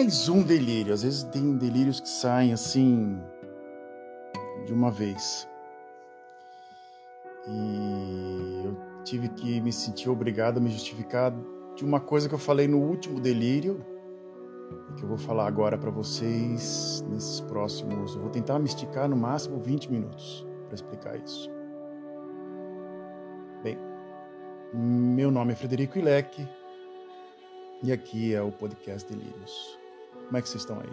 mais um delírio. Às vezes tem delírios que saem assim de uma vez. E eu tive que me sentir obrigado a me justificar de uma coisa que eu falei no último delírio, que eu vou falar agora para vocês nesses próximos. Eu vou tentar me esticar no máximo 20 minutos para explicar isso. Bem, meu nome é Frederico Ilec e aqui é o podcast Delírios. Como é que vocês estão aí?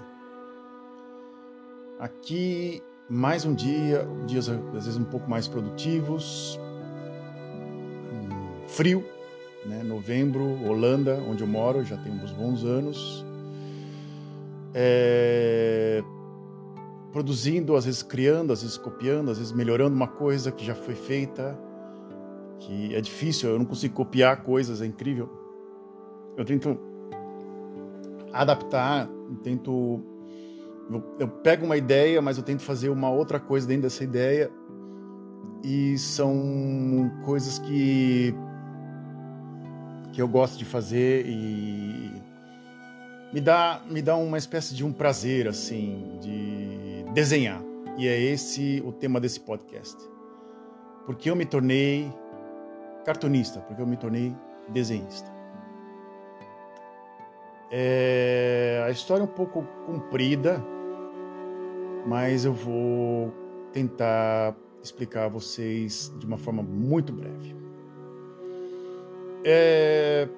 Aqui mais um dia, dias às vezes um pouco mais produtivos, um frio, né? Novembro, Holanda, onde eu moro, já tem uns bons anos. É... Produzindo, às vezes criando, às vezes copiando, às vezes melhorando uma coisa que já foi feita, que é difícil, eu não consigo copiar coisas, é incrível. Eu tento adaptar, tento eu, pego uma ideia, mas eu tento fazer uma outra coisa dentro dessa ideia. E são coisas que que eu gosto de fazer e me dá me dá uma espécie de um prazer assim de desenhar. E é esse o tema desse podcast. Porque eu me tornei cartunista, porque eu me tornei desenhista. É, a história é um pouco comprida, mas eu vou tentar explicar a vocês de uma forma muito breve. É,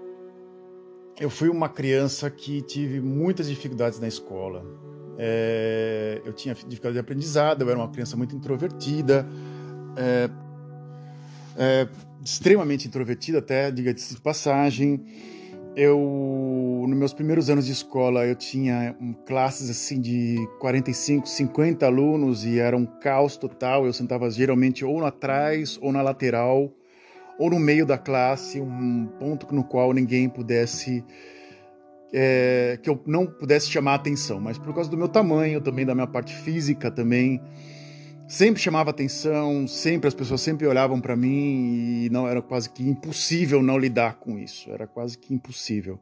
eu fui uma criança que tive muitas dificuldades na escola. É, eu tinha dificuldade de aprendizado, eu era uma criança muito introvertida, é, é extremamente introvertida até, diga-se de passagem eu nos meus primeiros anos de escola eu tinha classes assim de 45, 50 alunos e era um caos total. Eu sentava geralmente ou atrás ou na lateral ou no meio da classe, um ponto no qual ninguém pudesse é, que eu não pudesse chamar atenção, mas por causa do meu tamanho, também da minha parte física também sempre chamava atenção, sempre as pessoas sempre olhavam para mim e não era quase que impossível não lidar com isso, era quase que impossível.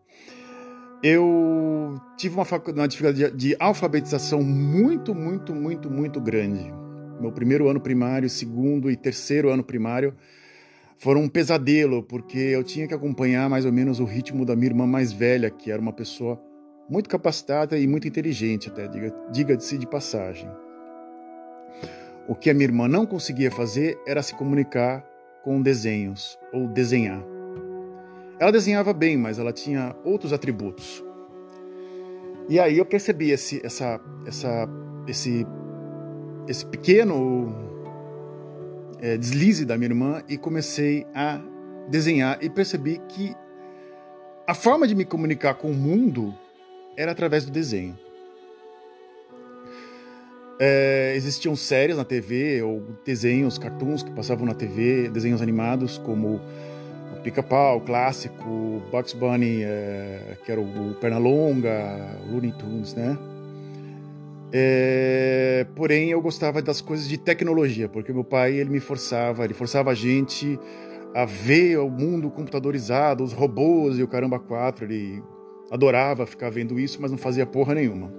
Eu tive uma, uma dificuldade de, de alfabetização muito, muito, muito, muito grande. Meu primeiro ano primário, segundo e terceiro ano primário foram um pesadelo, porque eu tinha que acompanhar mais ou menos o ritmo da minha irmã mais velha, que era uma pessoa muito capacitada e muito inteligente, até diga-se diga de passagem. O que a minha irmã não conseguia fazer era se comunicar com desenhos ou desenhar. Ela desenhava bem, mas ela tinha outros atributos. E aí eu percebi esse, essa, essa, esse, esse pequeno é, deslize da minha irmã e comecei a desenhar e percebi que a forma de me comunicar com o mundo era através do desenho. É, existiam séries na TV, ou desenhos, cartoons que passavam na TV, desenhos animados como Pica-Pau, clássico, Bugs Bunny, é, que era o, o Pernalonga, Looney Tunes, né? É, porém, eu gostava das coisas de tecnologia, porque meu pai ele me forçava, ele forçava a gente a ver o mundo computadorizado, os robôs e o caramba 4. Ele adorava ficar vendo isso, mas não fazia porra nenhuma.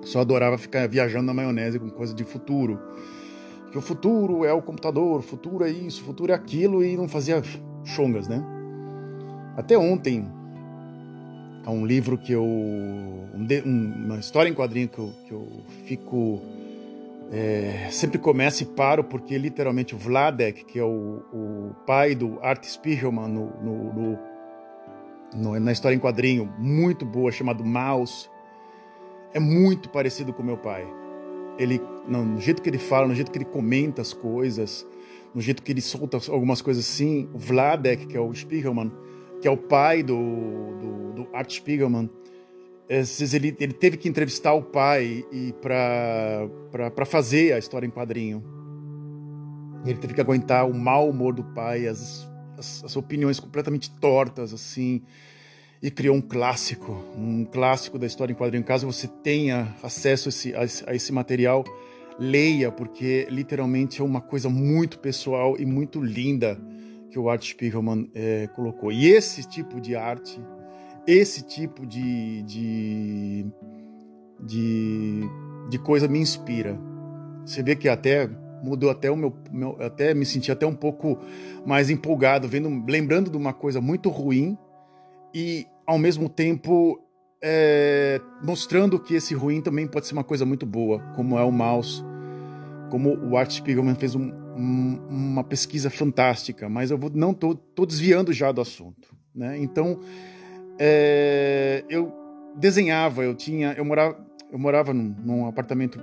Só adorava ficar viajando na maionese com coisa de futuro. Que o futuro é o computador, o futuro é isso, o futuro é aquilo, e não fazia chongas, né? Até ontem, há um livro que eu. Um, uma história em quadrinho que eu, que eu fico. É, sempre começo e paro, porque literalmente o Vladek, que é o, o pai do Art Spiegelman no, no, no, no, na história em quadrinho, muito boa, chamado Mouse é muito parecido com meu pai. Ele, no jeito que ele fala, no jeito que ele comenta as coisas, no jeito que ele solta algumas coisas assim, o Vladek, que é o Spiegelman, que é o pai do, do, do Art Spiegelman, vezes ele, ele teve que entrevistar o pai e para fazer a história em quadrinho. Ele teve que aguentar o mau humor do pai, as, as, as opiniões completamente tortas, assim, e criou um clássico, um clássico da história em quadrinho. Caso você tenha acesso a esse, a esse material, leia, porque literalmente é uma coisa muito pessoal e muito linda que o Art Spiegelman é, colocou. E esse tipo de arte esse tipo de, de, de, de coisa me inspira. Você vê que até mudou até o meu, meu, até me senti até um pouco mais empolgado vendo lembrando de uma coisa muito ruim e ao mesmo tempo é, mostrando que esse ruim também pode ser uma coisa muito boa como é o mouse como o Art Spiegelman fez um, um, uma pesquisa fantástica mas eu vou, não tô, tô desviando já do assunto né então é, eu desenhava eu tinha eu morava eu morava num, num apartamento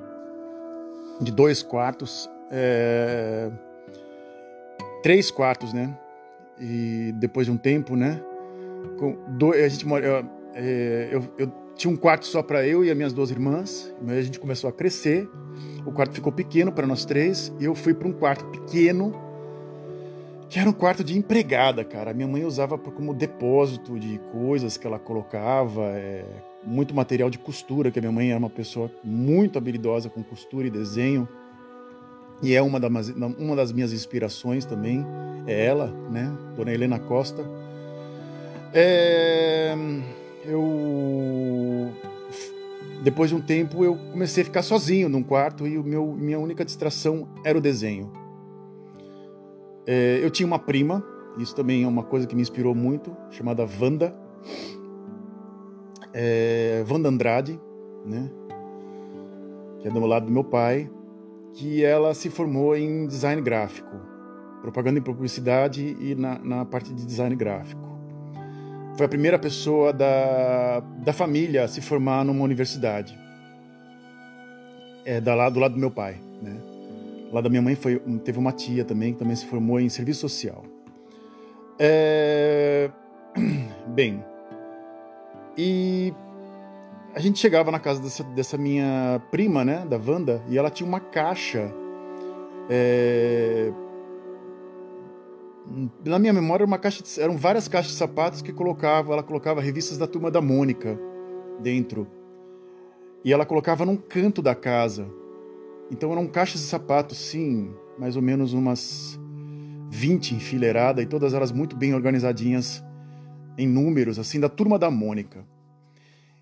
de dois quartos é, três quartos, né? E depois de um tempo, né? Com a gente mora, eu, é, eu, eu tinha um quarto só para eu e as minhas duas irmãs. Mas a gente começou a crescer. O quarto ficou pequeno para nós três. E eu fui para um quarto pequeno, que era um quarto de empregada, cara. Minha mãe usava como depósito de coisas que ela colocava, é, muito material de costura, que a minha mãe era uma pessoa muito habilidosa com costura e desenho e é uma, das uma das minhas inspirações também, é ela, né? Dona Helena Costa. É, eu depois de um tempo eu comecei a ficar sozinho num quarto e o meu minha única distração era o desenho. É, eu tinha uma prima, isso também é uma coisa que me inspirou muito, chamada Wanda, é, Wanda Andrade, né? Que é do lado do meu pai que ela se formou em design gráfico, propaganda e publicidade e na, na parte de design gráfico. Foi a primeira pessoa da, da família a se formar numa universidade. É, da lá, do lado do meu pai. Né? Lá da minha mãe foi, teve uma tia também que também se formou em serviço social. É... Bem, e a gente chegava na casa dessa, dessa, minha prima, né, da Wanda, e ela tinha uma caixa. É... Na minha memória, uma caixa de... eram várias caixas de sapatos que colocava, ela colocava revistas da turma da Mônica dentro. E ela colocava num canto da casa. Então eram caixas de sapatos, sim, mais ou menos umas 20 enfileiradas e todas elas muito bem organizadinhas em números, assim, da turma da Mônica.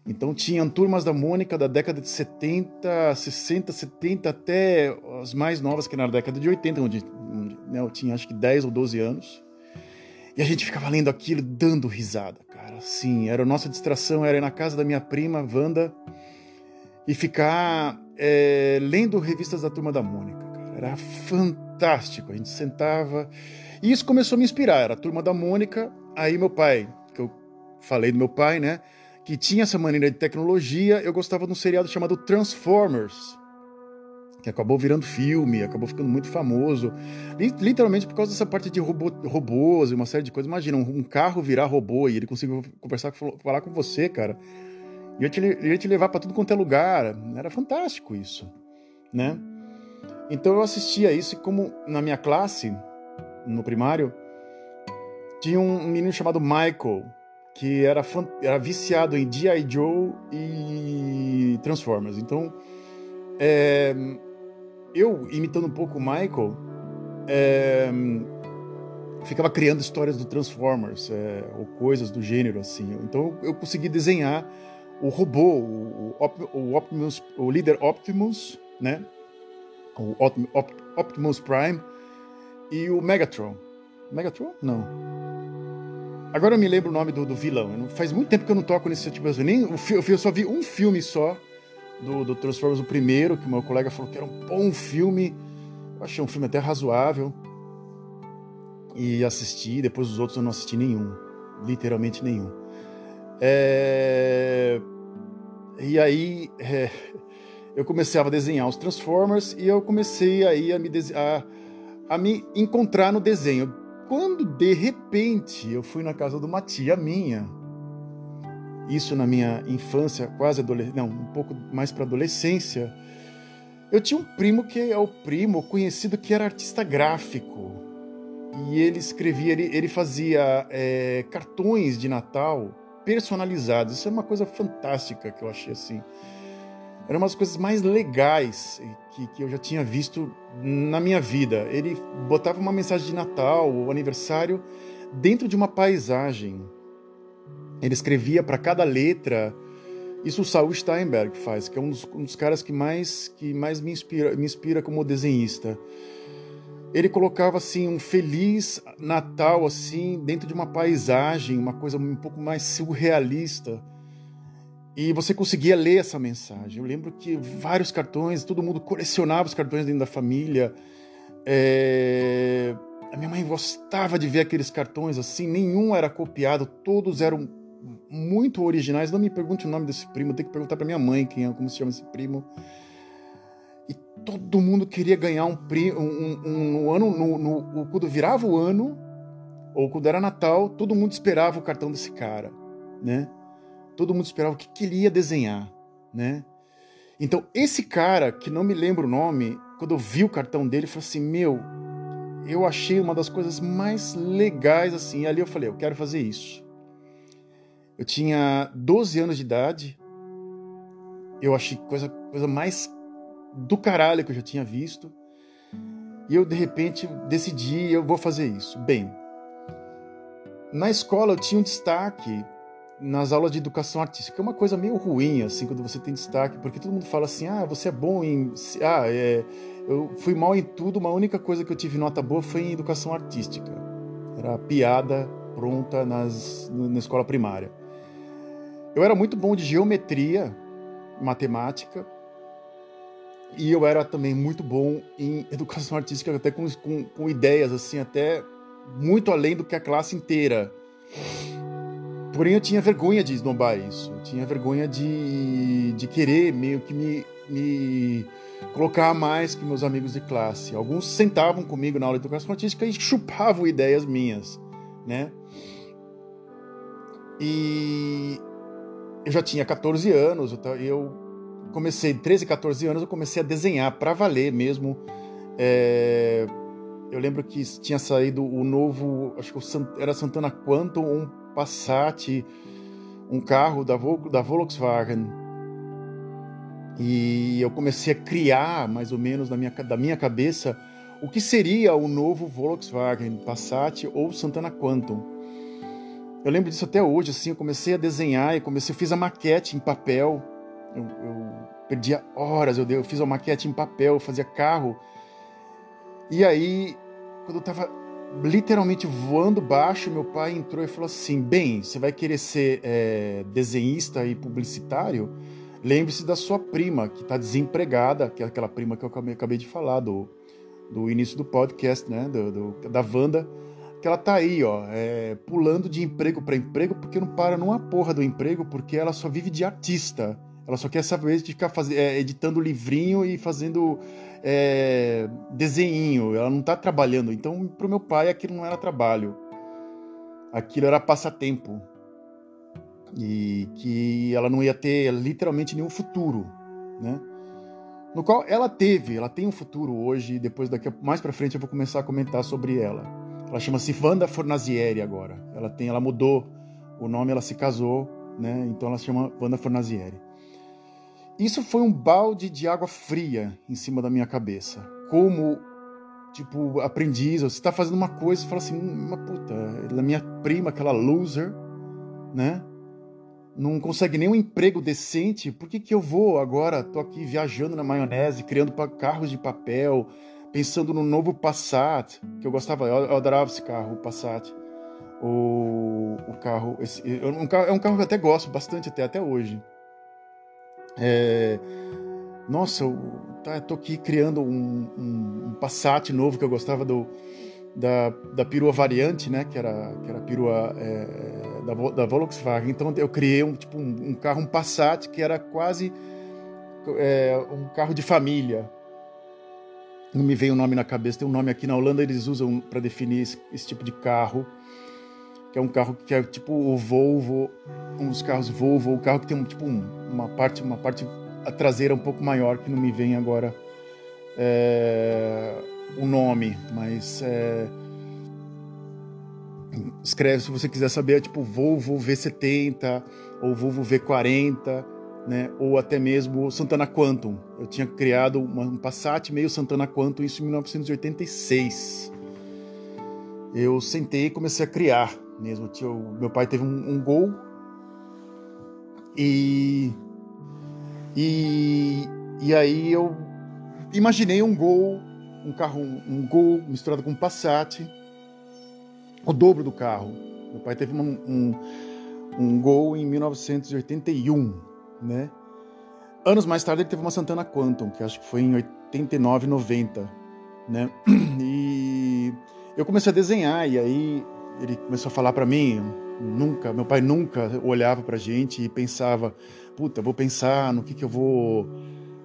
Então tinham turmas da Mônica da década de 70, 60, 70 até as mais novas que na década de 80, onde, onde né, eu tinha acho que 10 ou 12 anos. E a gente ficava lendo aquilo dando risada, cara. Sim, era a nossa distração, era ir na casa da minha prima, Wanda, e ficar é, lendo revistas da turma da Mônica, cara. Era fantástico. A gente sentava. E isso começou a me inspirar. Era a turma da Mônica. Aí meu pai, que eu falei do meu pai, né? que tinha essa maneira de tecnologia, eu gostava de um seriado chamado Transformers, que acabou virando filme, acabou ficando muito famoso, literalmente por causa dessa parte de robô, robôs e uma série de coisas. Imagina, um carro virar robô e ele conseguiu conversar, falar com você, cara. Ia te, ia te levar para tudo quanto é lugar. Era fantástico isso, né? Então eu assistia isso e como na minha classe, no primário, tinha um menino chamado Michael, que era, era viciado em G.I. Joe e Transformers. Então, é, eu, imitando um pouco o Michael, é, ficava criando histórias do Transformers, é, ou coisas do gênero, assim. Então, eu consegui desenhar o robô, o, o, Optimus, o líder Optimus, né? O Optimus Prime e o Megatron. Megatron? Não. Agora eu me lembro o nome do, do vilão. Faz muito tempo que eu não toco nesse tipo de nem Eu só vi um filme só do, do Transformers, o primeiro, que meu colega falou que era um bom filme. Eu achei um filme até razoável. E assisti, depois os outros eu não assisti nenhum. Literalmente nenhum. É... E aí é... eu comecei a desenhar os Transformers e eu comecei aí a me, a... a me encontrar no desenho quando de repente eu fui na casa de uma tia minha, isso na minha infância, quase adolescência, não, um pouco mais para adolescência, eu tinha um primo que é o primo conhecido que era artista gráfico. E ele escrevia, ele, ele fazia é, cartões de Natal personalizados. Isso é uma coisa fantástica que eu achei assim era uma das coisas mais legais que, que eu já tinha visto na minha vida. Ele botava uma mensagem de Natal ou aniversário dentro de uma paisagem. Ele escrevia para cada letra. Isso o Saul Steinberg faz, que é um dos, um dos caras que mais, que mais me, inspira, me inspira como desenhista. Ele colocava assim um feliz Natal assim dentro de uma paisagem, uma coisa um pouco mais surrealista. E você conseguia ler essa mensagem. Eu lembro que vários cartões, todo mundo colecionava os cartões dentro da família. É... A minha mãe gostava de ver aqueles cartões assim, nenhum era copiado, todos eram muito originais. Não me pergunte o nome desse primo, tem que perguntar para minha mãe quem é, como se chama esse primo. E todo mundo queria ganhar um primo, um, um, um ano, no, no, quando virava o ano, ou quando era Natal, todo mundo esperava o cartão desse cara, né? Todo mundo esperava o que, que ele ia desenhar, né? Então, esse cara, que não me lembro o nome, quando eu vi o cartão dele, eu falei assim: Meu, eu achei uma das coisas mais legais assim. Ali eu falei: Eu quero fazer isso. Eu tinha 12 anos de idade, eu achei coisa, coisa mais do caralho que eu já tinha visto. E eu, de repente, decidi: Eu vou fazer isso. Bem, na escola eu tinha um destaque nas aulas de educação artística. É uma coisa meio ruim, assim, quando você tem destaque, porque todo mundo fala assim: ah, você é bom em. Ah, é... eu fui mal em tudo, uma única coisa que eu tive nota boa foi em educação artística. Era piada pronta nas, na escola primária. Eu era muito bom de geometria, matemática, e eu era também muito bom em educação artística, até com, com, com ideias, assim, até muito além do que a classe inteira. Porém, eu tinha vergonha de esnobar isso. Eu tinha vergonha de, de querer meio que me, me colocar mais que meus amigos de classe. Alguns sentavam comigo na aula de educação artística e chupavam ideias minhas, né? E eu já tinha 14 anos, eu comecei, 13, 14 anos, eu comecei a desenhar para valer mesmo. É, eu lembro que tinha saído o novo, acho que era Santana Quantum, um Passat, um carro da, da Volkswagen. E eu comecei a criar, mais ou menos, na minha, da minha cabeça, o que seria o novo Volkswagen Passat ou Santana Quantum. Eu lembro disso até hoje, assim, eu comecei a desenhar e comecei, eu fiz a maquete em papel. Eu, eu perdia horas, eu, eu fiz a maquete em papel, eu fazia carro. E aí, quando eu tava literalmente voando baixo, meu pai entrou e falou assim: Bem, você vai querer ser é, desenhista e publicitário? Lembre-se da sua prima, que está desempregada, que é aquela prima que eu acabei de falar, do, do início do podcast, né? Do, do da Wanda, que ela tá aí, ó, é, pulando de emprego para emprego, porque não para numa porra do emprego, porque ela só vive de artista. Ela só quer saber de ficar faz... é, editando livrinho e fazendo é, desenho. Ela não está trabalhando. Então, para o meu pai, aquilo não era trabalho. Aquilo era passatempo. E que ela não ia ter literalmente nenhum futuro, né? No qual ela teve, ela tem um futuro hoje. Depois daqui mais para frente eu vou começar a comentar sobre ela. Ela chama-se Wanda Fornazieri agora. Ela tem, ela mudou o nome, ela se casou, né? Então ela se chama Wanda Fornazieri. Isso foi um balde de água fria em cima da minha cabeça. Como, tipo, aprendiz, você está fazendo uma coisa e fala assim, uma puta, a minha prima, aquela loser, né? Não consegue nem um emprego decente, por que, que eu vou agora? Tô aqui viajando na maionese, criando carros de papel, pensando no novo Passat, que eu gostava, eu adorava esse carro, o Passat. O, o carro, esse, um carro, é um carro que eu até gosto bastante até, até hoje. É, nossa, eu tá, tô aqui criando um, um, um, Passat novo que eu gostava do, da, da perua variante, né? Que era, que era a perua é, da, da Volkswagen. Então eu criei um, tipo, um, um carro, um Passat, que era quase é, um carro de família. Não me veio o nome na cabeça, tem um nome aqui na Holanda, eles usam para definir esse, esse tipo de carro que é um carro que é tipo o Volvo, uns carros Volvo, o um carro que tem um, tipo um, uma parte, uma parte a traseira um pouco maior que não me vem agora é, o nome, mas é, escreve se você quiser saber, é tipo Volvo V70 ou Volvo V40, né, ou até mesmo Santana Quantum. Eu tinha criado um Passat meio Santana Quantum isso em 1986. Eu sentei e comecei a criar mesmo. Tio, meu pai teve um, um gol E, e, e aí eu imaginei um Gol, um carro, um Gol misturado com um Passat, o dobro do carro. Meu pai teve um, um, um Gol em 1981, né? Anos mais tarde ele teve uma Santana Quantum, que acho que foi em 89, 90, né? E eu comecei a desenhar e aí ele começou a falar para mim, nunca, meu pai nunca olhava pra gente e pensava, puta, vou pensar no que que eu vou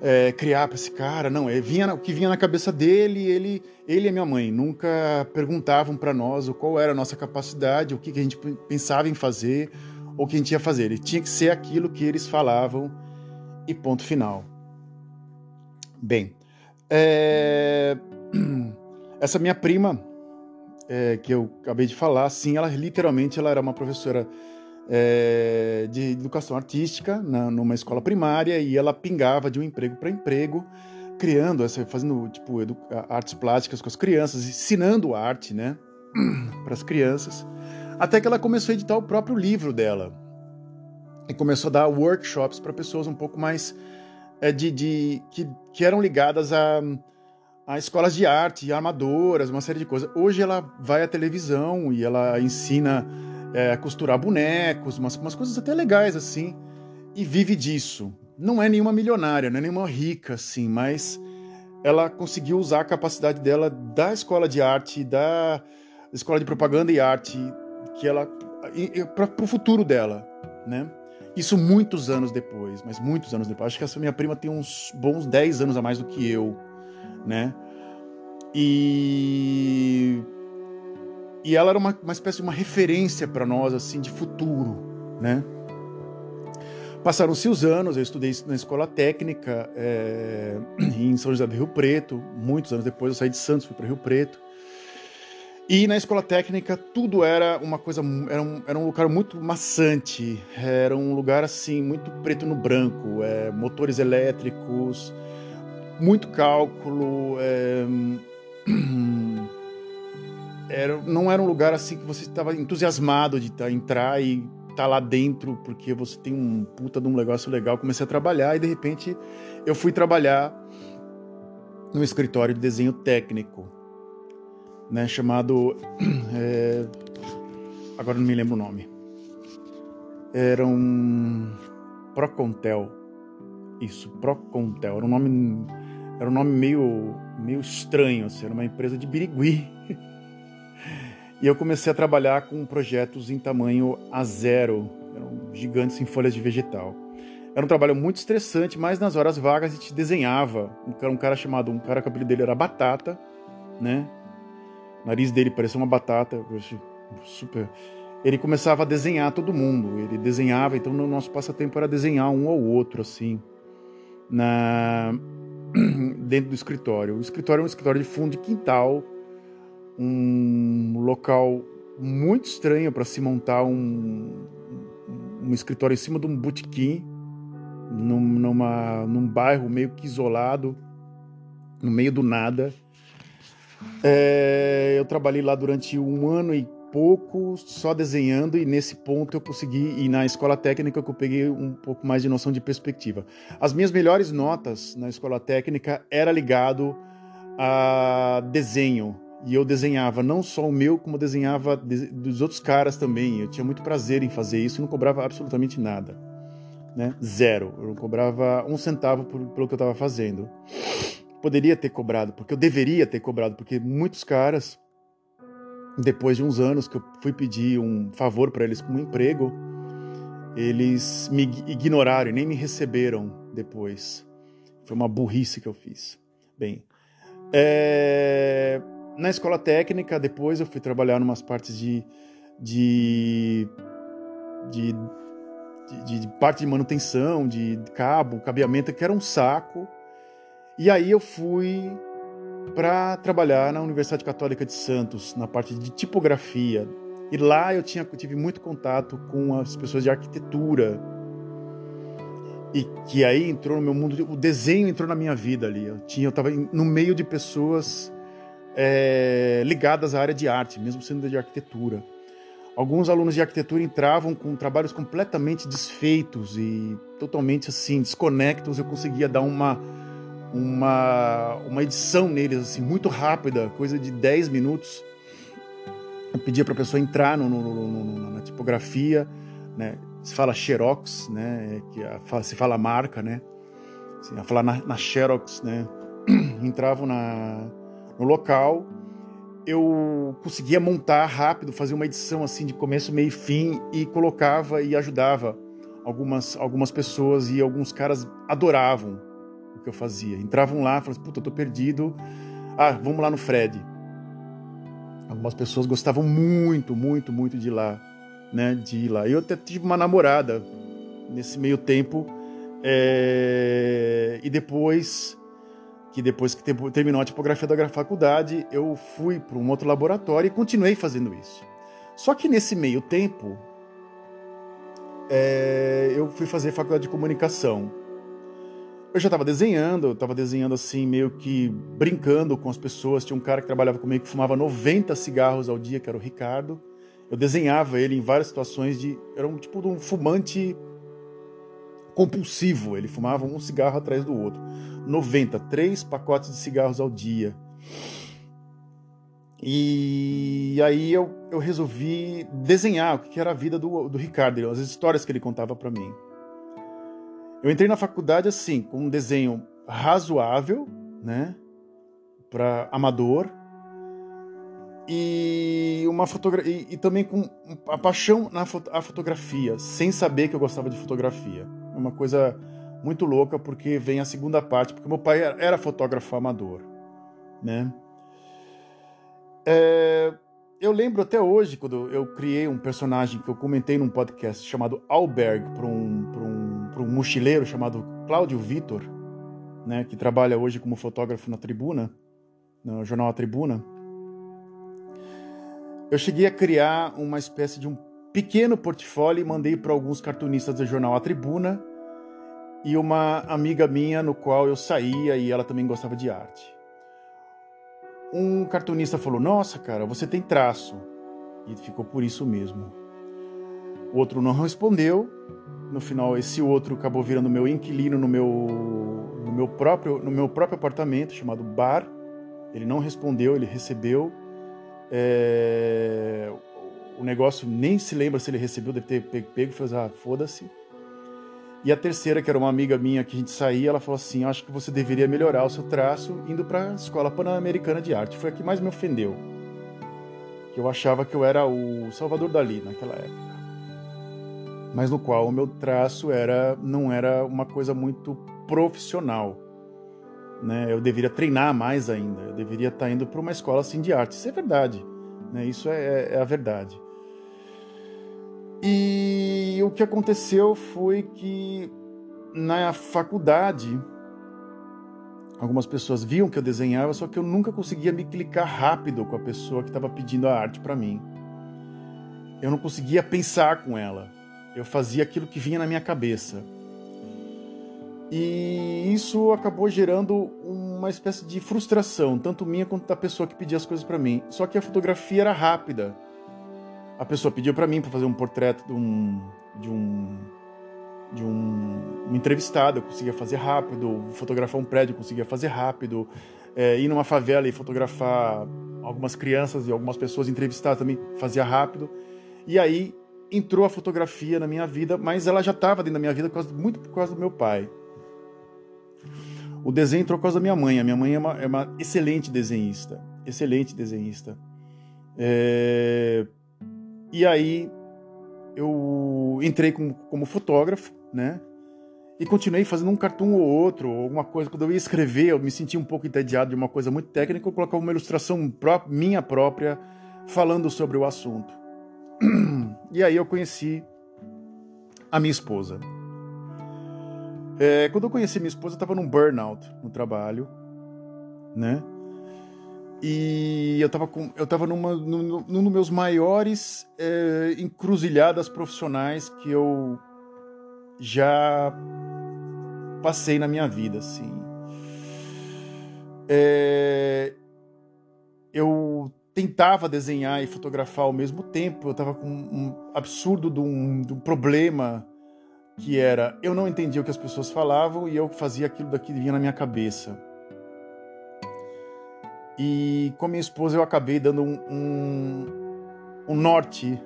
é, criar para esse cara. Não, é, vinha, o que vinha na cabeça dele, ele, ele e minha mãe nunca perguntavam para nós qual era a nossa capacidade, o que, que a gente pensava em fazer, ou que a gente ia fazer. Ele tinha que ser aquilo que eles falavam e ponto final. Bem, é... essa minha prima, é, que eu acabei de falar, sim, ela literalmente ela era uma professora é, de educação artística na, numa escola primária e ela pingava de um emprego para emprego, criando, essa, fazendo tipo artes plásticas com as crianças, ensinando arte, né, para as crianças, até que ela começou a editar o próprio livro dela e começou a dar workshops para pessoas um pouco mais é, de, de que, que eram ligadas a a escolas de arte, armadoras, uma série de coisas. Hoje ela vai à televisão e ela ensina é, costurar bonecos, umas, umas coisas até legais assim, e vive disso. Não é nenhuma milionária, não é nenhuma rica assim, mas ela conseguiu usar a capacidade dela da escola de arte, da escola de propaganda e arte, que ela para o futuro dela, né? Isso muitos anos depois, mas muitos anos depois. Acho que essa minha prima tem uns bons 10 anos a mais do que eu, né? E e ela era uma, uma espécie de uma referência para nós, assim, de futuro, né? Passaram-se os anos, eu estudei na escola técnica é, em São José do Rio Preto, muitos anos depois eu saí de Santos, fui para Rio Preto. E na escola técnica tudo era uma coisa, era um, era um lugar muito maçante, era um lugar assim, muito preto no branco, é, motores elétricos, muito cálculo, é, era, não era um lugar assim que você estava entusiasmado de tá, entrar e estar tá lá dentro porque você tem um puta de um negócio legal. Comecei a trabalhar e de repente eu fui trabalhar no escritório de desenho técnico, né, chamado é, agora não me lembro o nome. Era um Procontel. Isso, Procontel. Era um nome era um nome meio meio estranho, assim, era uma empresa de Birigui. E eu comecei a trabalhar com projetos em tamanho A0, eram gigantes em folhas de vegetal. Era um trabalho muito estressante, mas nas horas vagas a gente desenhava. Um cara, um cara chamado, um cara que o apelido dele era Batata, né? O nariz dele parecia uma batata, super. Ele começava a desenhar todo mundo. Ele desenhava, então no nosso passatempo era desenhar um ou outro assim, na dentro do escritório. O escritório é um escritório de fundo de quintal um local muito estranho para se montar um, um escritório em cima de um botequim, num, numa, num bairro meio que isolado, no meio do nada. É, eu trabalhei lá durante um ano e pouco só desenhando e nesse ponto eu consegui e na escola técnica eu peguei um pouco mais de noção de perspectiva. As minhas melhores notas na escola técnica era ligado a desenho, e eu desenhava não só o meu, como desenhava dos outros caras também. Eu tinha muito prazer em fazer isso e não cobrava absolutamente nada. Né? Zero. Eu não cobrava um centavo por, pelo que eu estava fazendo. Poderia ter cobrado, porque eu deveria ter cobrado, porque muitos caras, depois de uns anos que eu fui pedir um favor para eles com um emprego, eles me ignoraram e nem me receberam depois. Foi uma burrice que eu fiz. Bem, é na escola técnica, depois eu fui trabalhar em umas partes de, de, de, de, de parte de manutenção, de cabo, cabeamento, que era um saco. E aí eu fui para trabalhar na Universidade Católica de Santos, na parte de tipografia. E lá eu tinha, tive muito contato com as pessoas de arquitetura. E que aí entrou no meu mundo, o desenho entrou na minha vida ali. Eu tinha, eu estava no meio de pessoas é, ligadas à área de arte, mesmo sendo de arquitetura. alguns alunos de arquitetura entravam com trabalhos completamente desfeitos e totalmente assim desconectos. Eu conseguia dar uma uma, uma edição neles assim muito rápida, coisa de 10 minutos. Eu pedia para a pessoa entrar no, no, no, na tipografia, né? Se fala Xerox, né? Que a, se fala marca, né? Assim, a falar na, na Xerox, né? Entravam na, no local, eu conseguia montar rápido, fazer uma edição assim de começo, meio e fim e colocava e ajudava algumas algumas pessoas e alguns caras adoravam que eu fazia. Entravam lá, falavam, puta, eu tô perdido. Ah, vamos lá no Fred. Algumas pessoas gostavam muito, muito, muito de ir lá, né? De ir lá. Eu até tive uma namorada nesse meio tempo. É... E depois que depois que terminou a tipografia da faculdade, eu fui para um outro laboratório e continuei fazendo isso. Só que nesse meio tempo, é... eu fui fazer faculdade de comunicação eu já estava desenhando, eu estava desenhando assim, meio que brincando com as pessoas. Tinha um cara que trabalhava comigo que fumava 90 cigarros ao dia, que era o Ricardo. Eu desenhava ele em várias situações de. Era um tipo de um fumante compulsivo. Ele fumava um cigarro atrás do outro. 90, três pacotes de cigarros ao dia. E aí eu, eu resolvi desenhar o que era a vida do, do Ricardo, as histórias que ele contava para mim. Eu entrei na faculdade assim, com um desenho razoável, né, para amador e uma fotografia e, e, também com a paixão na fot a fotografia, sem saber que eu gostava de fotografia. É uma coisa muito louca porque vem a segunda parte, porque meu pai era, era fotógrafo amador, né? É, eu lembro até hoje quando eu criei um personagem que eu comentei num podcast chamado Alberg para um, um, um mochileiro chamado Cláudio Vitor, né, que trabalha hoje como fotógrafo na Tribuna, no jornal A Tribuna. Eu cheguei a criar uma espécie de um pequeno portfólio e mandei para alguns cartunistas do jornal A Tribuna e uma amiga minha no qual eu saía e ela também gostava de arte um cartunista falou: Nossa, cara, você tem traço. E ficou por isso mesmo. O outro não respondeu. No final, esse outro acabou virando meu inquilino no meu, no meu, próprio, no meu próprio apartamento, chamado Bar. Ele não respondeu, ele recebeu. É... O negócio nem se lembra se ele recebeu, deve ter pego e fez, ah, foda-se. E a terceira, que era uma amiga minha que a gente saía, ela falou assim: Acho que você deveria melhorar o seu traço indo para a Escola Pan-Americana de Arte. Foi a que mais me ofendeu. Que eu achava que eu era o Salvador Dali naquela época. Mas no qual o meu traço era não era uma coisa muito profissional. Né? Eu deveria treinar mais ainda. Eu deveria estar indo para uma escola assim de arte. Isso é verdade. Né? Isso é, é a verdade. E o que aconteceu foi que na faculdade algumas pessoas viam que eu desenhava, só que eu nunca conseguia me clicar rápido com a pessoa que estava pedindo a arte para mim. Eu não conseguia pensar com ela. Eu fazia aquilo que vinha na minha cabeça. E isso acabou gerando uma espécie de frustração, tanto minha quanto da pessoa que pedia as coisas para mim. Só que a fotografia era rápida a pessoa pediu para mim para fazer um portreto de um de um de um, entrevistado, eu conseguia fazer rápido, fotografar um prédio, eu conseguia fazer rápido, é, ir numa favela e fotografar algumas crianças e algumas pessoas entrevistar também fazia rápido. E aí entrou a fotografia na minha vida, mas ela já estava dentro da minha vida por causa, muito por causa do meu pai. O desenho entrou por causa da minha mãe. A minha mãe é uma, é uma excelente desenhista, excelente desenhista. É, e aí eu entrei como, como fotógrafo, né? E continuei fazendo um cartoon ou outro, alguma coisa. Quando eu ia escrever, eu me sentia um pouco entediado de uma coisa muito técnica, eu colocava uma ilustração minha própria falando sobre o assunto. E aí eu conheci a minha esposa. É, quando eu conheci minha esposa, eu estava num burnout no trabalho, né? E eu tava, com, eu tava numa, num, num dos meus maiores é, encruzilhadas profissionais que eu já passei na minha vida, assim. É, eu tentava desenhar e fotografar ao mesmo tempo. Eu estava com um absurdo de um, de um, problema que era eu não entendia o que as pessoas falavam e eu fazia aquilo daqui vinha na minha cabeça. E com minha esposa eu acabei dando um, um, um norte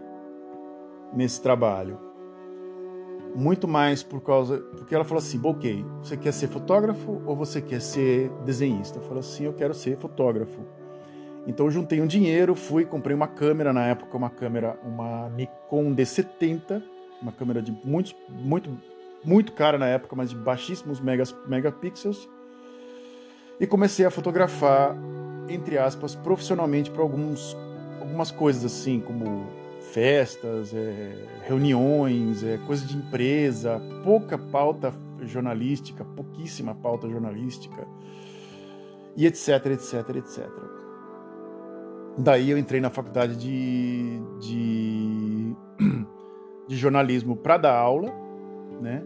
nesse trabalho. Muito mais por causa. Porque ela falou assim: ok, você quer ser fotógrafo ou você quer ser desenhista? Eu falei assim: eu quero ser fotógrafo. Então eu juntei um dinheiro, fui, comprei uma câmera na época, uma câmera, uma Nikon D70, uma câmera de muitos, muito, muito cara na época, mas de baixíssimos megas, megapixels, e comecei a fotografar, entre aspas, profissionalmente para alguns, algumas coisas assim, como festas, é, reuniões, é, coisa de empresa, pouca pauta jornalística, pouquíssima pauta jornalística, e etc, etc, etc. Daí eu entrei na faculdade de, de, de jornalismo para dar aula, né,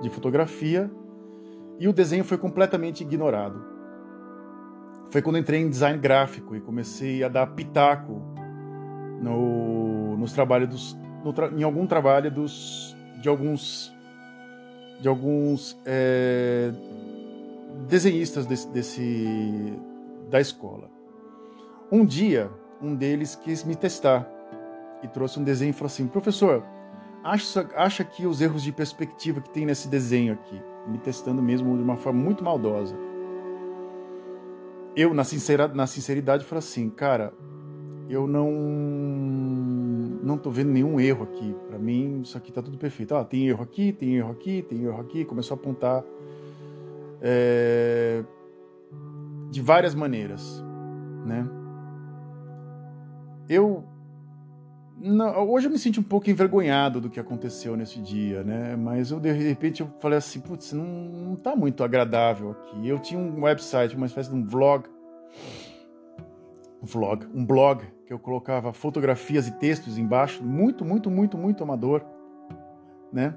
de fotografia, e o desenho foi completamente ignorado. Foi quando entrei em design gráfico e comecei a dar pitaco no, nos trabalhos dos, no, em algum trabalho dos, de alguns de alguns é, desenhistas desse, desse da escola. Um dia, um deles quis me testar e trouxe um desenho e falou assim: professor, acha, acha que os erros de perspectiva que tem nesse desenho aqui, me testando mesmo de uma forma muito maldosa. Eu, na, sincera, na sinceridade, falei assim: cara, eu não não tô vendo nenhum erro aqui. Para mim, isso aqui tá tudo perfeito. Ah, tem erro aqui, tem erro aqui, tem erro aqui. Começou a apontar é, de várias maneiras, né? Eu não, hoje eu me sinto um pouco envergonhado do que aconteceu nesse dia, né? Mas eu de repente eu falei assim, putz, não, não tá muito agradável aqui. Eu tinha um website, uma espécie de um vlog, vlog, um blog que eu colocava fotografias e textos embaixo, muito, muito, muito, muito amador, né?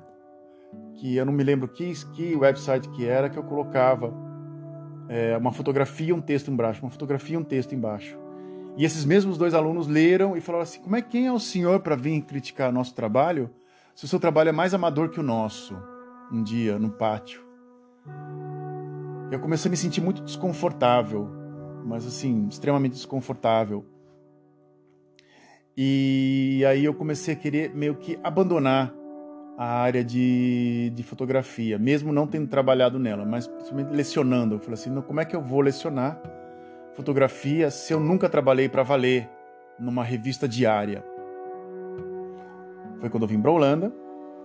Que eu não me lembro que, que website que era que eu colocava é, uma fotografia um texto embaixo, uma fotografia um texto embaixo. E esses mesmos dois alunos leram e falaram assim: como é quem é o senhor para vir criticar nosso trabalho se o seu trabalho é mais amador que o nosso? Um dia, no pátio. Eu comecei a me sentir muito desconfortável, mas assim, extremamente desconfortável. E aí eu comecei a querer meio que abandonar a área de, de fotografia, mesmo não tendo trabalhado nela, mas principalmente lecionando. Eu falei assim: como é que eu vou lecionar? Fotografia se eu nunca trabalhei para valer numa revista diária? Foi quando eu vim para Holanda,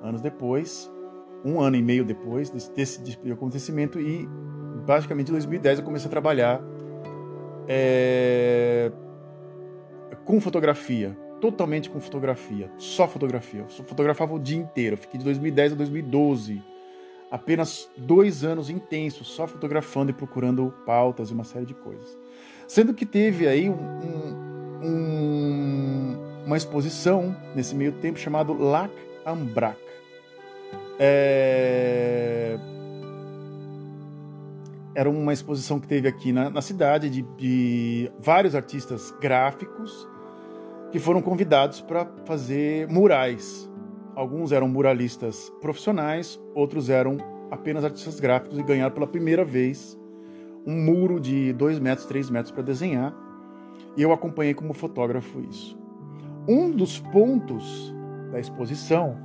anos depois, um ano e meio depois desse, desse acontecimento, e basicamente em 2010 eu comecei a trabalhar é, com fotografia, totalmente com fotografia, só fotografia. Eu fotografava o dia inteiro, fiquei de 2010 a 2012 apenas dois anos intensos, só fotografando e procurando pautas e uma série de coisas. Sendo que teve aí um, um, uma exposição nesse meio tempo chamado Lac Ambrac. É... Era uma exposição que teve aqui na, na cidade de, de vários artistas gráficos que foram convidados para fazer murais. Alguns eram muralistas profissionais, outros eram apenas artistas gráficos e ganharam pela primeira vez um muro de 2 metros, 3 metros para desenhar, e eu acompanhei como fotógrafo isso. Um dos pontos da exposição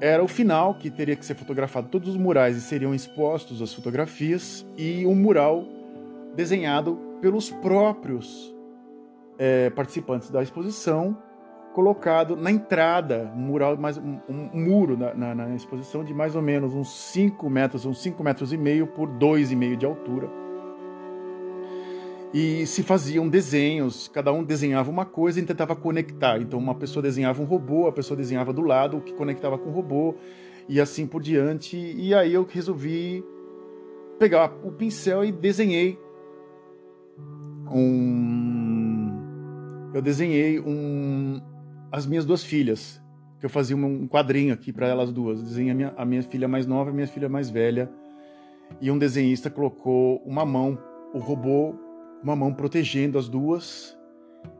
era o final, que teria que ser fotografado todos os murais e seriam expostos as fotografias, e um mural desenhado pelos próprios é, participantes da exposição, colocado na entrada, um mural, mais, um, um muro na, na, na, exposição de mais ou menos uns 5 metros, uns 5 metros e meio por 2,5 de altura. E se faziam desenhos, cada um desenhava uma coisa e tentava conectar. Então uma pessoa desenhava um robô, a pessoa desenhava do lado o que conectava com o robô, e assim por diante. E aí eu resolvi pegar o pincel e desenhei um eu desenhei um, as minhas duas filhas, que eu fazia um quadrinho aqui para elas duas. Eu desenhei a minha, a minha filha mais nova e a minha filha mais velha. E um desenhista colocou uma mão, o robô, uma mão protegendo as duas,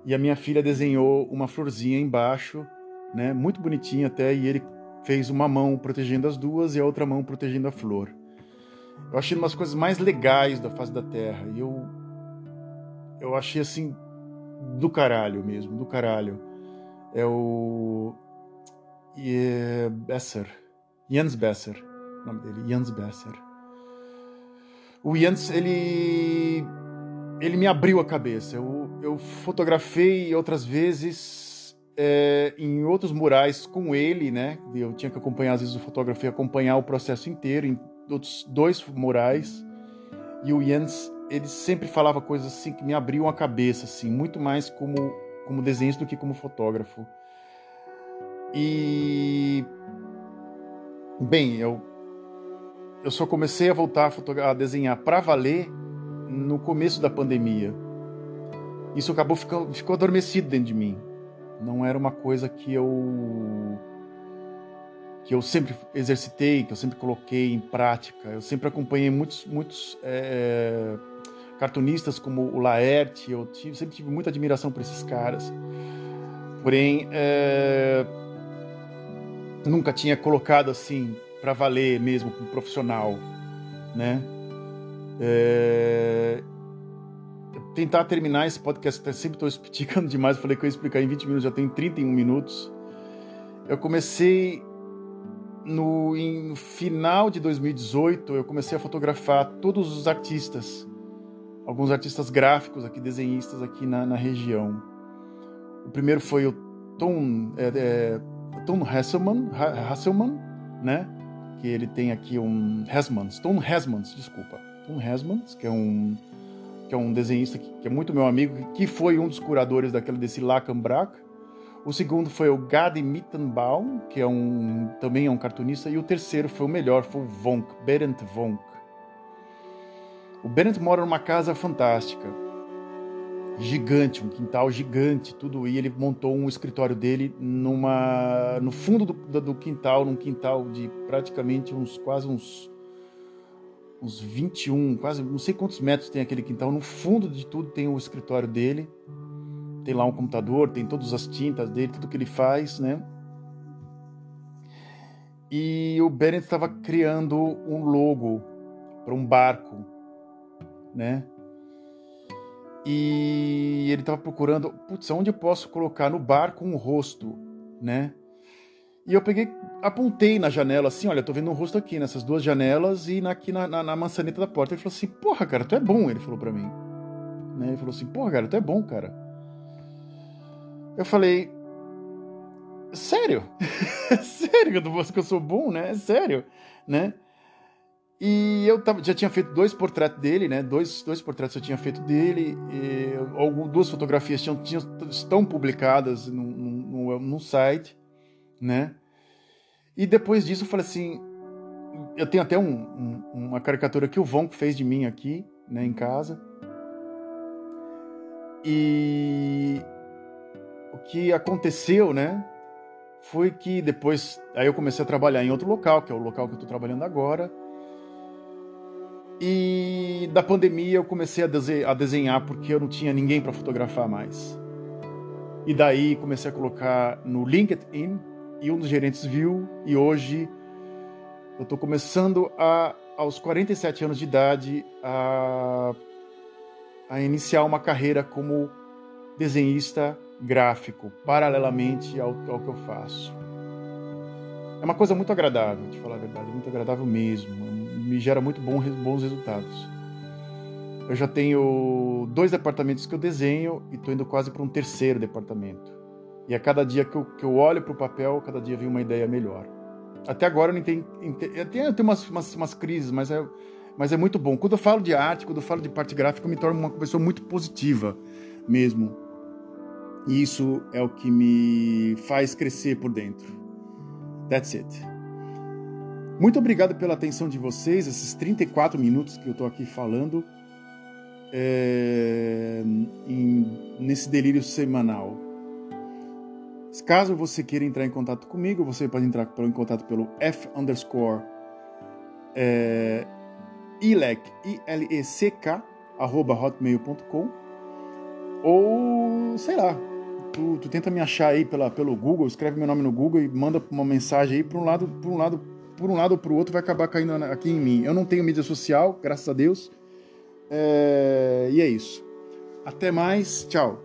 e a minha filha desenhou uma florzinha embaixo, né, muito bonitinha até, e ele fez uma mão protegendo as duas e a outra mão protegendo a flor. Eu achei uma das coisas mais legais da face da Terra, e eu eu achei assim do caralho mesmo, do caralho. É o Besser, Jens Besser, o nome dele, Jens Besser. O Jens, ele ele me abriu a cabeça. Eu, eu fotografei outras vezes é, em outros murais com ele, né? Eu tinha que acompanhar, às vezes, o fotógrafo acompanhar o processo inteiro em outros dois murais. E o Jens, ele sempre falava coisas assim que me abriam a cabeça, assim, muito mais como, como desenhista do que como fotógrafo. E. Bem, eu, eu só comecei a voltar a, a desenhar para valer no começo da pandemia. Isso acabou ficando, ficou adormecido dentro de mim. Não era uma coisa que eu que eu sempre exercitei, que eu sempre coloquei em prática. Eu sempre acompanhei muitos, muitos é, cartunistas como o Laerte. Eu tive, sempre tive muita admiração por esses caras. Porém, é, nunca tinha colocado assim para valer mesmo como profissional, né? É... Tentar terminar esse podcast, eu sempre estou explicando demais, falei que eu ia explicar em 20 minutos, já tem 31 minutos. Eu comecei no, em, no final de 2018, eu comecei a fotografar todos os artistas, alguns artistas gráficos aqui, desenhistas aqui na, na região. O primeiro foi o Tom, é, é, Tom Hasselman, Hasselman, né? Que ele tem aqui um Hesmans, Tom Hesmans, desculpa Tom Hesmans, que é um que é um desenhista que, que, é muito meu amigo, que foi um dos curadores daquele desse Lacanbrac. O segundo foi o Gadi Mittenbaum, que é um também é um cartunista, e o terceiro foi o melhor, foi o Vonk, Berend Vonk. O Berend mora numa casa fantástica, gigante, um quintal gigante, tudo e ele montou um escritório dele numa no fundo do, do quintal, num quintal de praticamente uns quase uns uns 21, quase não sei quantos metros tem aquele quintal. No fundo de tudo tem o escritório dele. Tem lá um computador, tem todas as tintas dele, tudo que ele faz, né? E o Bennett estava criando um logo para um barco, né? E ele estava procurando, putz, onde eu posso colocar no barco um rosto, né? E eu peguei, apontei na janela assim, olha, tô vendo um rosto aqui nessas duas janelas e aqui na, na, na maçaneta da porta. Ele falou assim, porra, cara, tu é bom, ele falou para mim. Né? Ele falou assim, porra, cara, tu é bom, cara. Eu falei, sério? sério que eu sou bom, né? É sério, né? E eu já tinha feito dois portretos dele, né? Dois, dois portretos eu tinha feito dele. E, duas fotografias tinham, tinham, estão publicadas no, no site né? E depois disso eu falei assim, eu tenho até um, um, uma caricatura que o Vonk fez de mim aqui, né, em casa. E o que aconteceu, né, foi que depois, aí eu comecei a trabalhar em outro local, que é o local que eu estou trabalhando agora. E da pandemia eu comecei a desenhar porque eu não tinha ninguém para fotografar mais. E daí comecei a colocar no LinkedIn e um dos gerentes viu e hoje eu estou começando a, aos 47 anos de idade a, a iniciar uma carreira como desenhista gráfico, paralelamente ao, ao que eu faço. É uma coisa muito agradável, de falar a verdade, muito agradável mesmo. Me gera muito bons, resultados. Eu já tenho dois departamentos que eu desenho e estou indo quase para um terceiro departamento. E a cada dia que eu, que eu olho para o papel, cada dia vem uma ideia melhor. Até agora eu não. Eu tenho, eu tenho umas, umas, umas, crises, mas é, mas é muito bom. Quando eu falo de arte, quando eu falo de parte gráfica, eu me torno uma pessoa muito positiva mesmo. E isso é o que me faz crescer por dentro. That's it. Muito obrigado pela atenção de vocês, esses 34 minutos que eu estou aqui falando é, em, nesse delírio semanal. Caso você queira entrar em contato comigo, você pode entrar em contato pelo F underscore é, ilec, I-L-E-C-K, arroba hotmail.com. ou sei lá, tu, tu tenta me achar aí pela, pelo Google, escreve meu nome no Google e manda uma mensagem aí para um lado, para um lado, por um lado ou para o outro vai acabar caindo aqui em mim. Eu não tenho mídia social, graças a Deus. É... E é isso. Até mais, tchau.